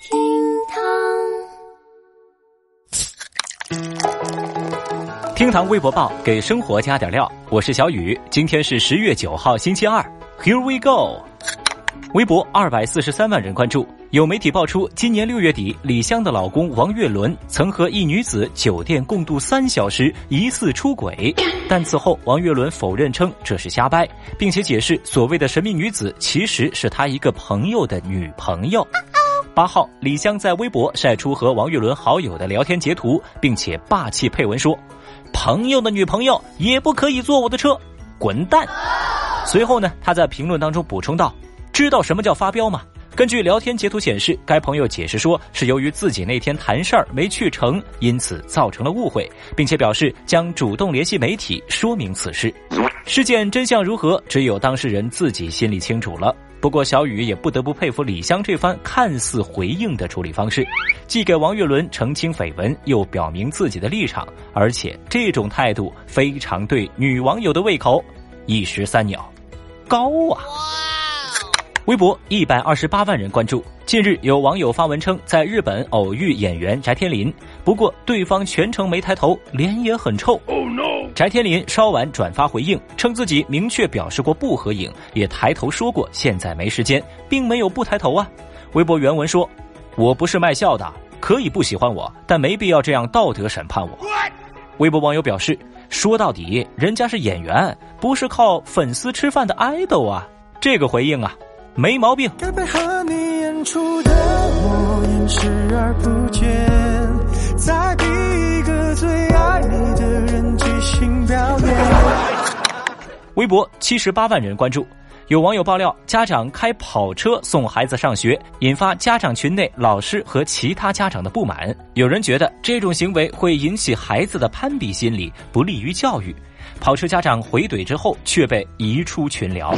厅堂，厅堂微博报给生活加点料，我是小雨。今天是十月九号，星期二。Here we go。微博二百四十三万人关注。有媒体爆出，今年六月底，李湘的老公王岳伦曾和一女子酒店共度三小时，疑似出轨。但此后，王岳伦否认称这是瞎掰，并且解释所谓的神秘女子其实是他一个朋友的女朋友。八号，李湘在微博晒出和王岳伦好友的聊天截图，并且霸气配文说：“朋友的女朋友也不可以坐我的车，滚蛋！”随后呢，他在评论当中补充道：“知道什么叫发飙吗？”根据聊天截图显示，该朋友解释说是由于自己那天谈事儿没去成，因此造成了误会，并且表示将主动联系媒体说明此事。事件真相如何，只有当事人自己心里清楚了。不过，小雨也不得不佩服李湘这番看似回应的处理方式，既给王岳伦澄清绯闻，又表明自己的立场，而且这种态度非常对女网友的胃口。一石三鸟，高啊！微博一百二十八万人关注。近日，有网友发文称，在日本偶遇演员翟天临，不过对方全程没抬头，脸也很臭。哦 no！翟天临稍晚转发回应，称自己明确表示过不合影，也抬头说过现在没时间，并没有不抬头啊。微博原文说：“我不是卖笑的，可以不喜欢我，但没必要这样道德审判我。”微博网友表示：“说到底，人家是演员，不是靠粉丝吃饭的爱豆啊。”这个回应啊。没毛病。微博七十八万人关注，有网友爆料，家长开跑车送孩子上学，引发家长群内老师和其他家长的不满。有人觉得这种行为会引起孩子的攀比心理，不利于教育。跑车家长回怼之后，却被移出群聊。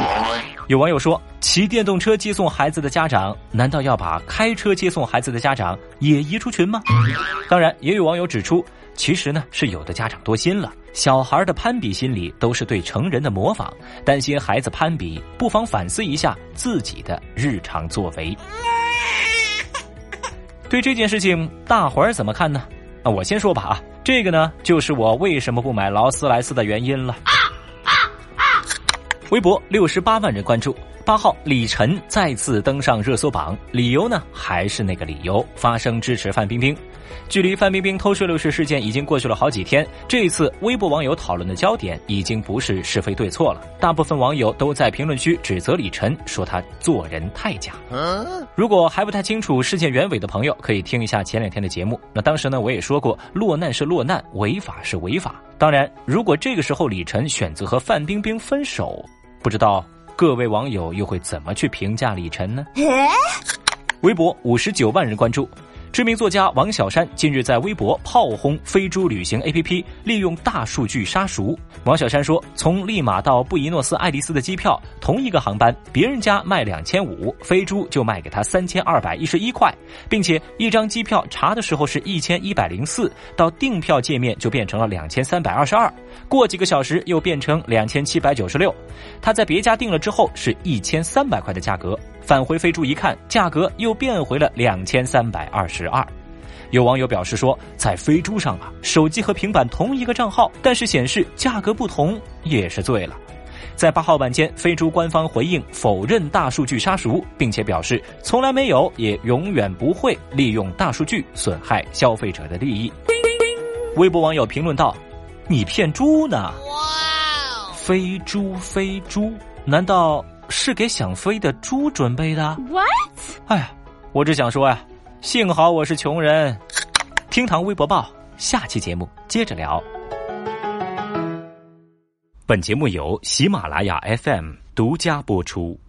有网友说：“骑电动车接送孩子的家长，难道要把开车接送孩子的家长也移出群吗？”当然，也有网友指出，其实呢是有的家长多心了，小孩的攀比心理都是对成人的模仿，担心孩子攀比，不妨反思一下自己的日常作为。对这件事情，大伙儿怎么看呢？那我先说吧啊，这个呢就是我为什么不买劳斯莱斯的原因了。微博六十八万人关注。八号，李晨再次登上热搜榜，理由呢还是那个理由，发声支持范冰冰。距离范冰冰偷税漏税事件已经过去了好几天，这一次微博网友讨论的焦点已经不是是非对错了，大部分网友都在评论区指责李晨，说他做人太假。如果还不太清楚事件原委的朋友，可以听一下前两天的节目。那当时呢，我也说过，落难是落难，违法是违法。当然，如果这个时候李晨选择和范冰冰分手。不知道各位网友又会怎么去评价李晨呢？微博五十九万人关注。知名作家王小山近日在微博炮轰飞猪旅行 APP 利用大数据杀熟。王小山说，从利马到布宜诺斯艾利斯的机票，同一个航班，别人家卖两千五，飞猪就卖给他三千二百一十一块，并且一张机票查的时候是一千一百零四，到订票界面就变成了两千三百二十二，过几个小时又变成两千七百九十六。他在别家订了之后是一千三百块的价格。返回飞猪一看，价格又变回了两千三百二十二。有网友表示说，在飞猪上啊，手机和平板同一个账号，但是显示价格不同，也是醉了。在八号晚间，飞猪官方回应否认大数据杀熟，并且表示从来没有，也永远不会利用大数据损害消费者的利益。微博网友评论道：“你骗猪呢？哇，飞猪飞猪，难道？”是给想飞的猪准备的。What？哎呀，我只想说呀，幸好我是穷人。厅堂微博报，下期节目接着聊。本节目由喜马拉雅 FM 独家播出。